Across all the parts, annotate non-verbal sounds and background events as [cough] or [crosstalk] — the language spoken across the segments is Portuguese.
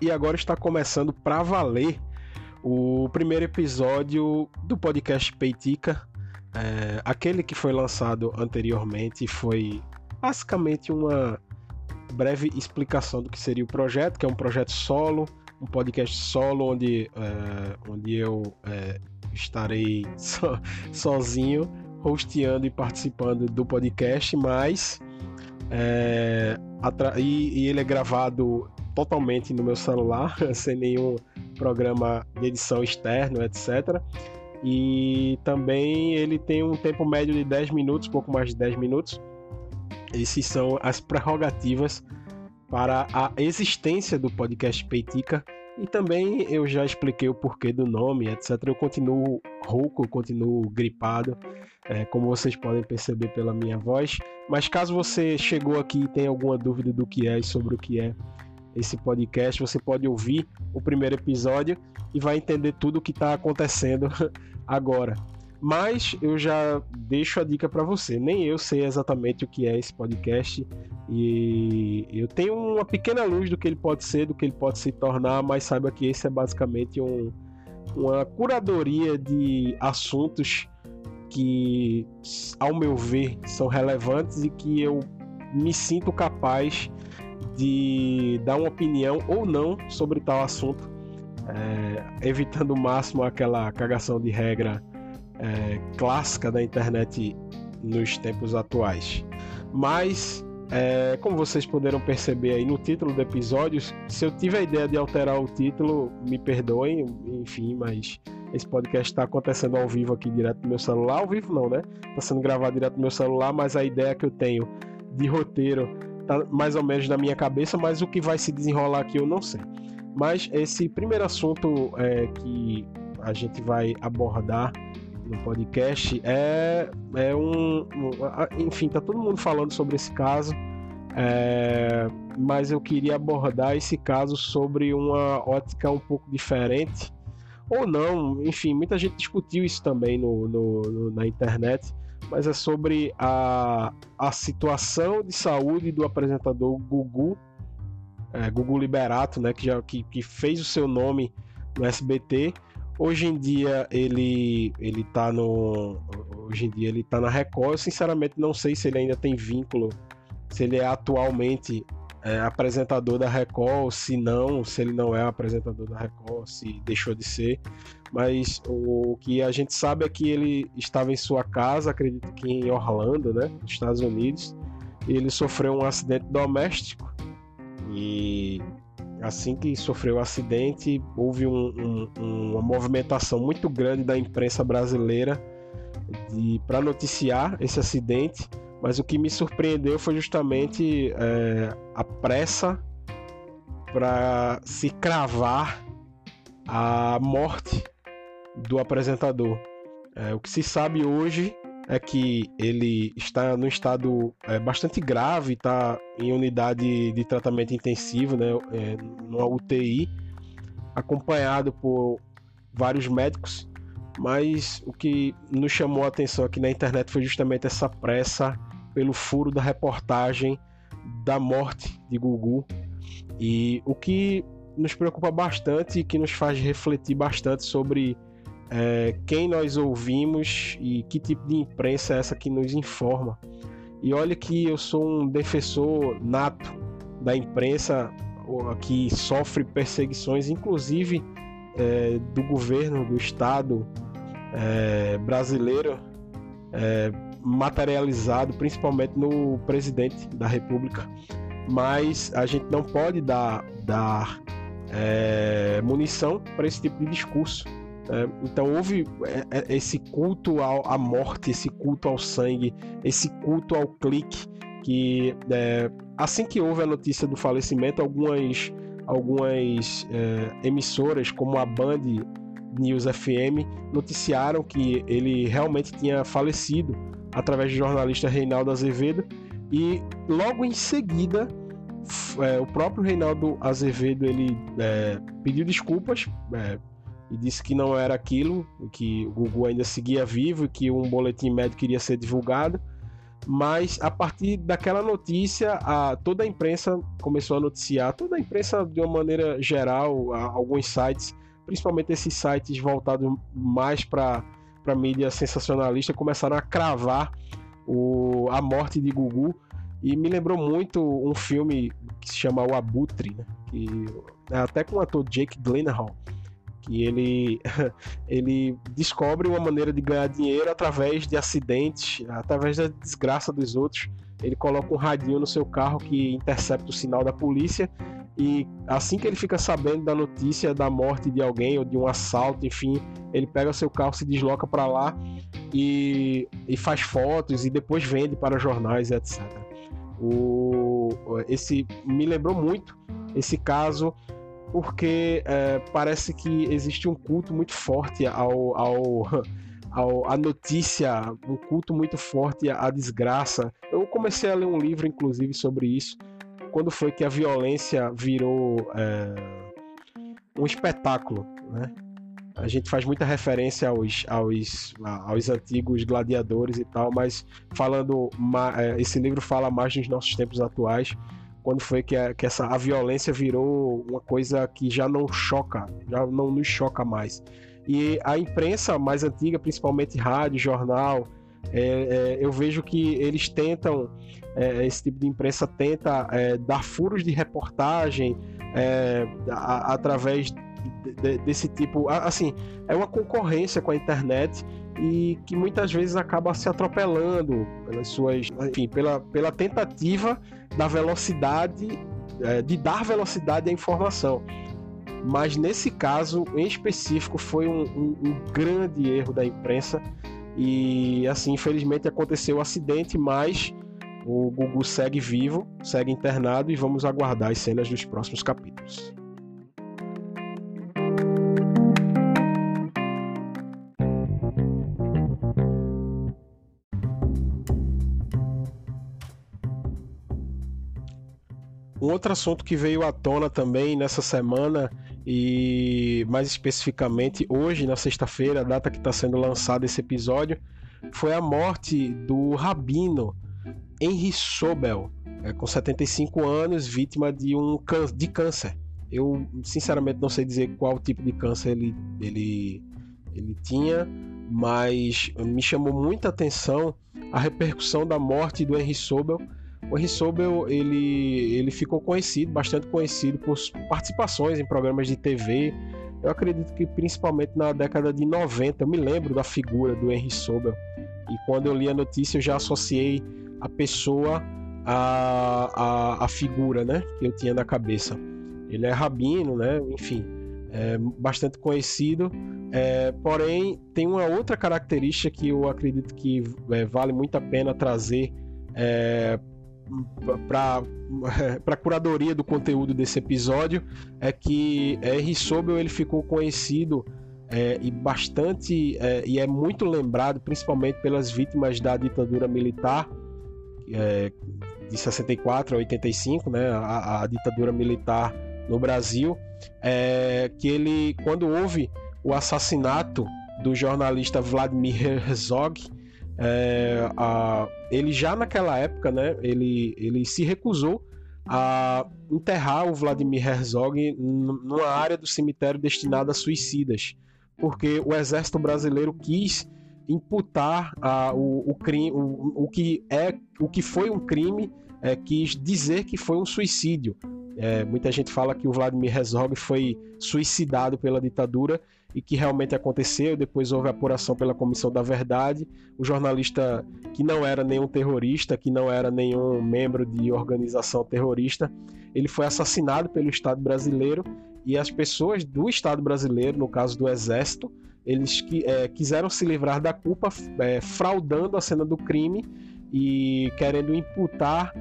e agora está começando para valer o primeiro episódio do podcast Peitica. É, aquele que foi lançado anteriormente foi basicamente uma breve explicação do que seria o projeto, que é um projeto solo, um podcast solo onde, é, onde eu é, estarei [laughs] so, sozinho, hosteando e participando do podcast, mas é, e, e, ele é gravado totalmente no meu celular, [laughs] sem nenhum programa de edição externo, etc. E também ele tem um tempo médio de 10 minutos, pouco mais de 10 minutos. Esses são as prerrogativas para a existência do podcast Peitica. E também eu já expliquei o porquê do nome, etc. Eu continuo rouco, eu continuo gripado, é, como vocês podem perceber pela minha voz. Mas caso você chegou aqui e tenha alguma dúvida do que é e sobre o que é esse podcast, você pode ouvir o primeiro episódio e vai entender tudo o que está acontecendo [laughs] agora. Mas eu já deixo a dica para você. Nem eu sei exatamente o que é esse podcast e eu tenho uma pequena luz do que ele pode ser, do que ele pode se tornar, mas saiba que esse é basicamente um, uma curadoria de assuntos que, ao meu ver, são relevantes e que eu me sinto capaz de dar uma opinião ou não sobre tal assunto, é, evitando o máximo aquela cagação de regra é, clássica da internet nos tempos atuais. Mas, é, como vocês puderam perceber aí no título do episódio, se eu tive a ideia de alterar o título, me perdoem, enfim, mas esse podcast está acontecendo ao vivo aqui direto no meu celular. Ao vivo não, né? Está sendo gravado direto no meu celular, mas a ideia que eu tenho de roteiro tá mais ou menos na minha cabeça, mas o que vai se desenrolar aqui eu não sei. Mas esse primeiro assunto é, que a gente vai abordar no podcast é, é um, um. Enfim, tá todo mundo falando sobre esse caso, é, mas eu queria abordar esse caso sobre uma ótica um pouco diferente. Ou não, enfim, muita gente discutiu isso também no, no, no na internet mas é sobre a, a situação de saúde do apresentador Gugu, é, Gugu Liberato, né, que, já, que, que fez o seu nome no SBT. Hoje em dia ele ele tá no hoje em dia ele tá na Record. Eu sinceramente não sei se ele ainda tem vínculo, se ele é atualmente é, apresentador da Record, se não, se ele não é apresentador da Record, se deixou de ser. Mas o que a gente sabe é que ele estava em sua casa, acredito que em Orlando, né, nos Estados Unidos, e ele sofreu um acidente doméstico. E assim que sofreu o acidente, houve um, um, uma movimentação muito grande da imprensa brasileira para noticiar esse acidente mas o que me surpreendeu foi justamente é, a pressa para se cravar a morte do apresentador. É, o que se sabe hoje é que ele está no estado é, bastante grave, está em unidade de tratamento intensivo, né, é, numa UTI, acompanhado por vários médicos. Mas o que nos chamou a atenção aqui na internet foi justamente essa pressa pelo furo da reportagem da morte de Gugu. E o que nos preocupa bastante e que nos faz refletir bastante sobre é, quem nós ouvimos e que tipo de imprensa é essa que nos informa. E olha que eu sou um defensor nato da imprensa que sofre perseguições, inclusive é, do governo, do Estado é, brasileiro, é, materializado principalmente no presidente da República. Mas a gente não pode dar, dar é, munição para esse tipo de discurso. É, então houve é, é, esse culto ao, à morte, esse culto ao sangue, esse culto ao clique que é, assim que houve a notícia do falecimento, algumas algumas é, emissoras como a Band News FM noticiaram que ele realmente tinha falecido através do jornalista Reinaldo Azevedo e logo em seguida é, o próprio Reinaldo Azevedo ele é, pediu desculpas é, e disse que não era aquilo, que o Gugu ainda seguia vivo e que um boletim médico iria ser divulgado. mas a partir daquela notícia, a, toda a imprensa começou a noticiar, toda a imprensa de uma maneira geral, a, alguns sites, principalmente esses sites voltados mais para a mídia sensacionalista, começaram a cravar o, a morte de Gugu. E me lembrou muito um filme que se chama O Abutre, né? que, é até com o ator Jake Gyllenhaal que ele, [laughs] ele descobre uma maneira de ganhar dinheiro através de acidentes, através da desgraça dos outros. Ele coloca um radinho no seu carro que intercepta o sinal da polícia e assim que ele fica sabendo da notícia da morte de alguém ou de um assalto, enfim, ele pega seu carro, se desloca para lá e, e faz fotos e depois vende para jornais, etc. O, esse me lembrou muito esse caso porque é, parece que existe um culto muito forte ao, ao, ao, à notícia, um culto muito forte à desgraça. Eu comecei a ler um livro, inclusive, sobre isso, quando foi que a violência virou é, um espetáculo, né? A gente faz muita referência aos, aos, aos antigos gladiadores e tal, mas falando, é, esse livro fala mais dos nossos tempos atuais quando foi que, a, que essa, a violência virou uma coisa que já não choca, já não nos choca mais. E a imprensa mais antiga, principalmente rádio, jornal, é, é, eu vejo que eles tentam, é, esse tipo de imprensa tenta é, dar furos de reportagem é, a, através de, de, desse tipo. Assim, é uma concorrência com a internet e que muitas vezes acaba se atropelando pelas suas, enfim, pela, pela tentativa da velocidade, é, de dar velocidade à informação. Mas nesse caso em específico foi um, um, um grande erro da imprensa e assim infelizmente aconteceu o um acidente, mas o Gugu segue vivo, segue internado e vamos aguardar as cenas dos próximos capítulos. Um outro assunto que veio à tona também nessa semana e mais especificamente hoje, na sexta-feira, a data que está sendo lançado esse episódio, foi a morte do rabino Henry Sobel, é, com 75 anos, vítima de um de câncer. Eu sinceramente não sei dizer qual tipo de câncer ele, ele, ele tinha, mas me chamou muita atenção a repercussão da morte do Henry Sobel o Henry Sobel, ele, ele ficou conhecido, bastante conhecido por participações em programas de TV. Eu acredito que principalmente na década de 90, eu me lembro da figura do Henry Sobel. E quando eu li a notícia, eu já associei a pessoa à, à, à figura né, que eu tinha na cabeça. Ele é rabino, né? enfim, é bastante conhecido. É, porém, tem uma outra característica que eu acredito que é, vale muito a pena trazer é, para a [laughs] curadoria do conteúdo desse episódio é que R. Sobel ele ficou conhecido é, e bastante é, e é muito lembrado principalmente pelas vítimas da ditadura militar é, de 64 a 85, né, a, a ditadura militar no Brasil, é, que ele quando houve o assassinato do jornalista Vladimir Herzog é, a, ele já naquela época, né, ele, ele se recusou a enterrar o Vladimir Herzog numa área do cemitério destinada a suicidas, porque o exército brasileiro quis imputar o, o, crime, o, o, que é, o que foi um crime, é, quis dizer que foi um suicídio. É, muita gente fala que o Vladimir Herzog foi suicidado pela ditadura e que realmente aconteceu. Depois houve apuração pela Comissão da Verdade. O jornalista, que não era nenhum terrorista, que não era nenhum membro de organização terrorista, ele foi assassinado pelo Estado brasileiro e as pessoas do Estado brasileiro, no caso do Exército, eles é, quiseram se livrar da culpa é, fraudando a cena do crime e querendo imputar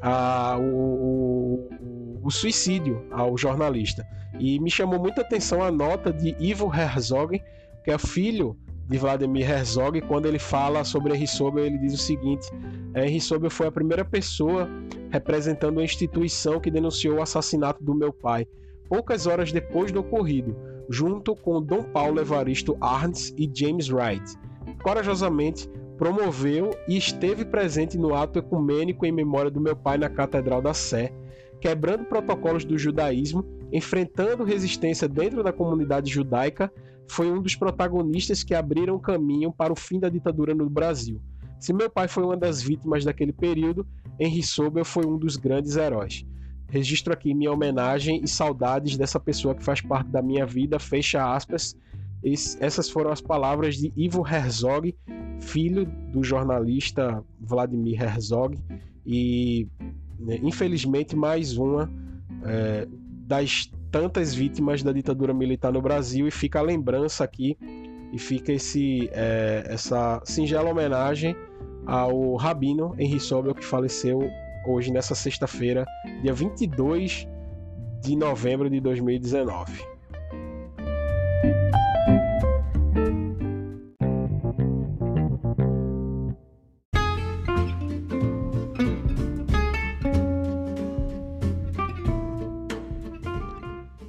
a, o, o, o suicídio ao jornalista. E me chamou muita atenção a nota de Ivo Herzog, que é filho de Vladimir Herzog, quando ele fala sobre Henry Sobel, ele diz o seguinte: Henry Sobel foi a primeira pessoa representando a instituição que denunciou o assassinato do meu pai, poucas horas depois do ocorrido, junto com Dom Paulo Evaristo Arns e James Wright. Corajosamente, promoveu e esteve presente no ato ecumênico em memória do meu pai na Catedral da Sé, quebrando protocolos do judaísmo, enfrentando resistência dentro da comunidade judaica, foi um dos protagonistas que abriram caminho para o fim da ditadura no Brasil. Se meu pai foi uma das vítimas daquele período, Henry Sobel foi um dos grandes heróis. Registro aqui minha homenagem e saudades dessa pessoa que faz parte da minha vida, fecha aspas. essas foram as palavras de Ivo Herzog, filho do jornalista Vladimir Herzog, e né, infelizmente mais uma é, das tantas vítimas da ditadura militar no Brasil, e fica a lembrança aqui, e fica esse, é, essa singela homenagem ao Rabino Henri Sobel, que faleceu hoje, nessa sexta-feira, dia 22 de novembro de 2019.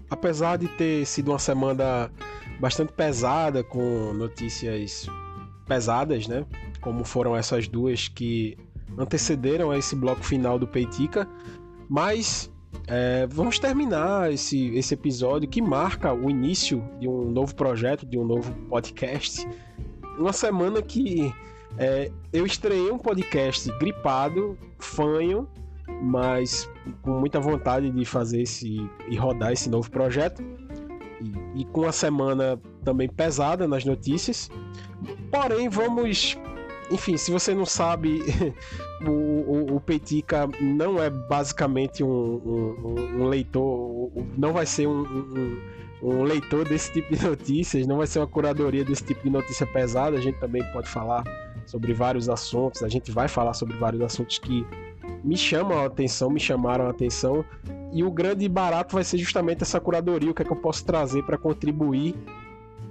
Apesar de ter sido uma semana bastante pesada, com notícias pesadas, né? Como foram essas duas que antecederam a esse bloco final do Peitica, mas é, vamos terminar esse, esse episódio que marca o início de um novo projeto, de um novo podcast. Uma semana que é, eu estreiei um podcast gripado, fanho, mas com muita vontade de fazer esse e rodar esse novo projeto. E, e com uma semana também pesada nas notícias. Porém, vamos enfim, se você não sabe, [laughs] o, o, o não é basicamente um, um, um leitor, não vai ser um, um, leitor desse tipo de [laughs] notícias, não vai ser uma curadoria desse tipo de notícia pesada. A gente também pode falar sobre vários assuntos, a gente vai falar sobre vários assuntos que me chamam a atenção, me chamaram a atenção. E o grande barato vai ser justamente essa curadoria, o que é que eu posso trazer para contribuir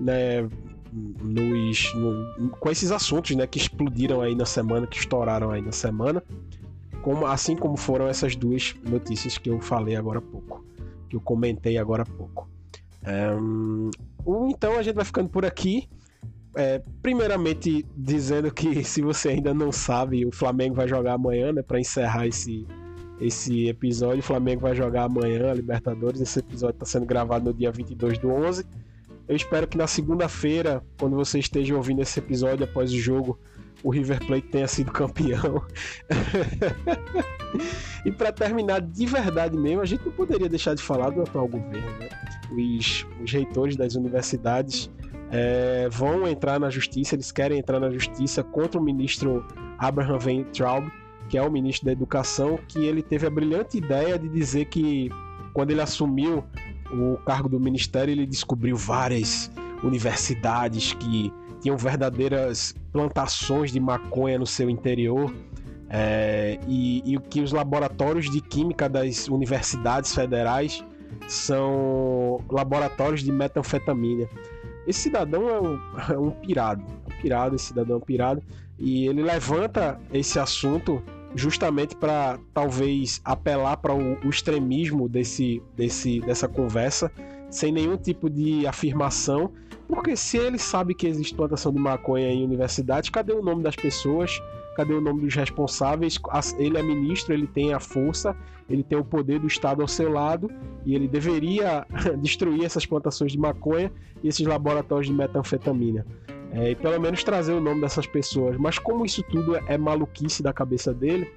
né, nos, no, com esses assuntos né, que explodiram aí na semana, que estouraram aí na semana, como, assim como foram essas duas notícias que eu falei agora há pouco, que eu comentei agora há pouco. Um, então a gente vai ficando por aqui. É, primeiramente dizendo que [laughs] se você ainda não sabe, o Flamengo vai jogar amanhã, né, para encerrar esse esse episódio. O Flamengo vai jogar amanhã Libertadores. Esse episódio está sendo gravado no dia 22 do 11. Eu espero que na segunda-feira, quando você esteja ouvindo esse episódio após o jogo, o River Plate tenha sido campeão. [laughs] e para terminar de verdade mesmo, a gente não poderia deixar de falar do atual governo. Né? Os, os reitores das universidades é, vão entrar na justiça, eles querem entrar na justiça contra o ministro Abraham Weintraub, que é o ministro da Educação, que ele teve a brilhante ideia de dizer que quando ele assumiu o cargo do ministério, ele descobriu várias universidades que tinham verdadeiras plantações de maconha no seu interior. É, e, e que os laboratórios de química das universidades federais são laboratórios de metanfetamina. Esse cidadão é um, é um pirado, é um pirado, esse cidadão é um pirado, e ele levanta esse assunto justamente para talvez apelar para o, extremismo desse, desse, dessa conversa, sem nenhum tipo de afirmação, porque se ele sabe que existe plantação de maconha em universidades, cadê o nome das pessoas? Cadê o nome dos responsáveis? Ele é ministro, ele tem a força, ele tem o poder do Estado ao seu lado e ele deveria [laughs] destruir essas plantações de maconha e esses laboratórios de metanfetamina é, e pelo menos trazer o nome dessas pessoas. Mas como isso tudo é maluquice da cabeça dele,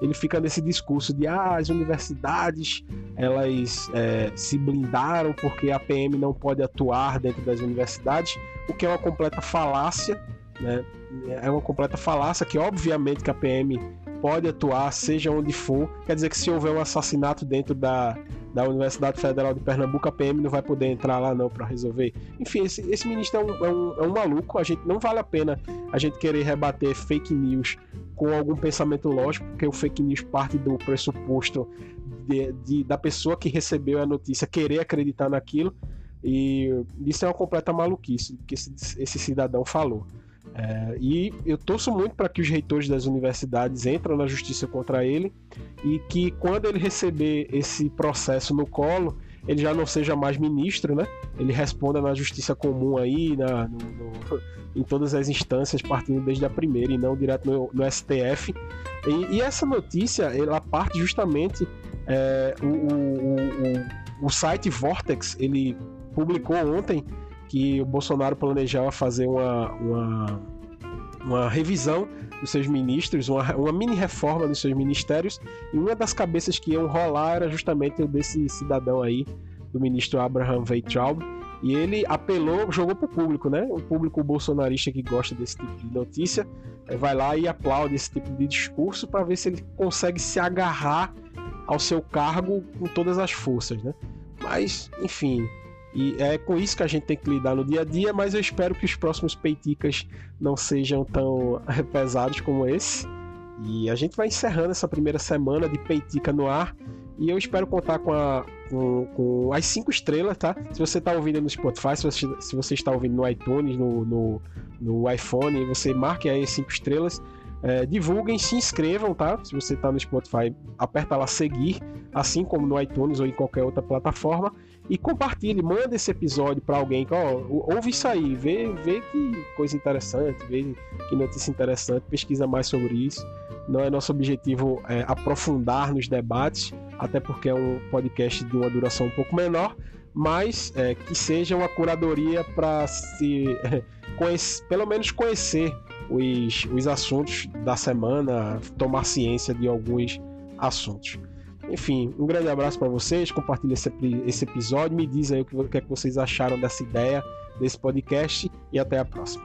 ele fica nesse discurso de ah, as universidades elas é, se blindaram porque a PM não pode atuar dentro das universidades, o que é uma completa falácia, né? É uma completa falácia que obviamente que a PM pode atuar seja onde for. Quer dizer que se houver um assassinato dentro da, da Universidade Federal de Pernambuco, a PM não vai poder entrar lá não para resolver. Enfim, esse, esse ministro é um, é, um, é um maluco, a gente não vale a pena a gente querer rebater fake news com algum pensamento lógico, porque o fake news parte do pressuposto de, de, da pessoa que recebeu a notícia querer acreditar naquilo, e isso é uma completa maluquice que esse, esse cidadão falou. É, e eu torço muito para que os reitores das universidades entrem na justiça contra ele e que quando ele receber esse processo no colo, ele já não seja mais ministro, né? Ele responda na justiça comum aí, na, no, no, [laughs] em todas as instâncias, partindo desde a primeira e não direto no, no STF. E, e, essa notícia, ela parte justamente é, o, o, o, o site Vortex, ele publicou ontem que o Bolsonaro planejava fazer uma, uma, uma revisão dos seus ministros, uma, uma mini reforma dos seus ministérios, e uma das cabeças que iam rolar era justamente o desse cidadão aí, do ministro Abraham Weintraub, e ele apelou, jogou pro público, né? O público bolsonarista que gosta desse tipo de notícia eh, vai lá e aplaude esse tipo de discurso para ver se ele consegue se agarrar ao seu cargo com todas as forças, né? Mas, enfim, e é com isso que a gente tem que lidar no dia a dia, mas eu espero que os próximos peiticas não sejam tão pesados como esse. E a gente vai encerrando essa primeira semana de peitica no ar. E eu espero contar com, a, com, com as cinco estrelas, tá? Se você está ouvindo no Spotify, se você, se você está ouvindo no iTunes, no, no, no iPhone, você marque aí as cinco estrelas. É, divulguem, se inscrevam, tá? Se você está no Spotify, aperta lá seguir, assim como no iTunes ou em qualquer outra plataforma e compartilhe, manda esse episódio para alguém ó, ouve isso aí, vê, vê que coisa interessante, vê que notícia interessante, pesquisa mais sobre isso. Não é nosso objetivo é, aprofundar nos debates, até porque é um podcast de uma duração um pouco menor, mas é, que seja uma curadoria para se conhecer, pelo menos conhecer os, os assuntos da semana, tomar ciência de alguns assuntos. Enfim, um grande abraço para vocês. Compartilhe esse, esse episódio. Me diz aí o que, o que, é que vocês acharam dessa ideia, desse podcast. E até a próxima.